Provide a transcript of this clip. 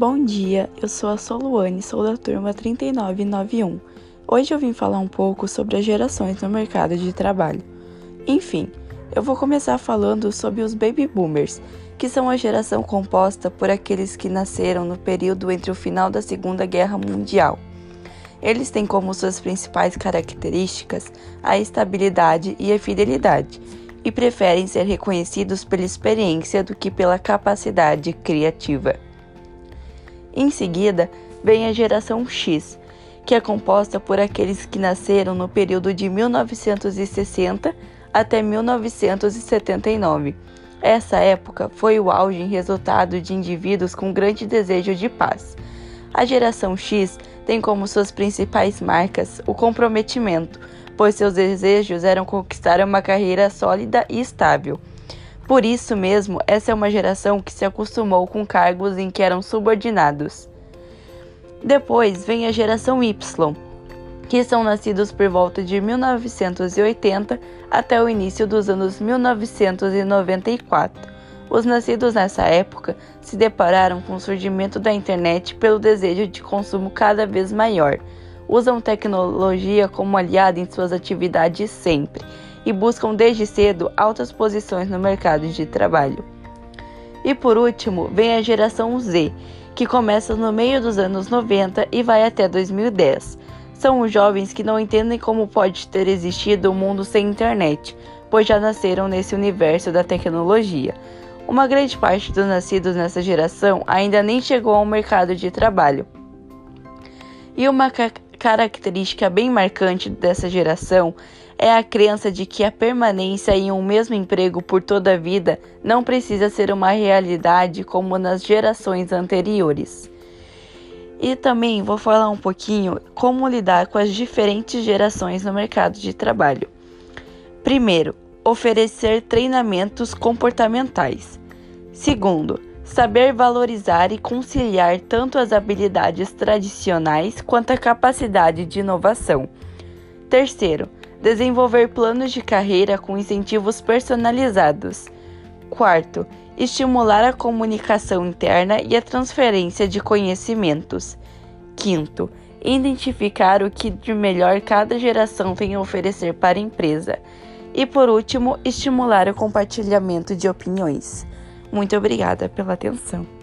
Bom dia, eu sou a Soluane, sou da turma 3991. Hoje eu vim falar um pouco sobre as gerações no mercado de trabalho. Enfim, eu vou começar falando sobre os baby boomers, que são a geração composta por aqueles que nasceram no período entre o final da Segunda Guerra Mundial. Eles têm como suas principais características a estabilidade e a fidelidade, e preferem ser reconhecidos pela experiência do que pela capacidade criativa. Em seguida, vem a geração X, que é composta por aqueles que nasceram no período de 1960 até 1979. Essa época foi o auge em resultado de indivíduos com grande desejo de paz. A geração X tem como suas principais marcas o comprometimento, pois seus desejos eram conquistar uma carreira sólida e estável por isso mesmo, essa é uma geração que se acostumou com cargos em que eram subordinados. Depois vem a geração Y, que são nascidos por volta de 1980 até o início dos anos 1994. Os nascidos nessa época se depararam com o surgimento da internet pelo desejo de consumo cada vez maior. Usam tecnologia como aliada em suas atividades sempre e buscam desde cedo altas posições no mercado de trabalho. E por último, vem a geração Z, que começa no meio dos anos 90 e vai até 2010. São os jovens que não entendem como pode ter existido um mundo sem internet, pois já nasceram nesse universo da tecnologia. Uma grande parte dos nascidos nessa geração ainda nem chegou ao mercado de trabalho. E uma característica bem marcante dessa geração é a crença de que a permanência em um mesmo emprego por toda a vida não precisa ser uma realidade como nas gerações anteriores. E também vou falar um pouquinho como lidar com as diferentes gerações no mercado de trabalho. Primeiro, oferecer treinamentos comportamentais. Segundo, saber valorizar e conciliar tanto as habilidades tradicionais quanto a capacidade de inovação. Terceiro, desenvolver planos de carreira com incentivos personalizados. Quarto, estimular a comunicação interna e a transferência de conhecimentos. Quinto, identificar o que de melhor cada geração tem a oferecer para a empresa. E por último, estimular o compartilhamento de opiniões. Muito obrigada pela atenção.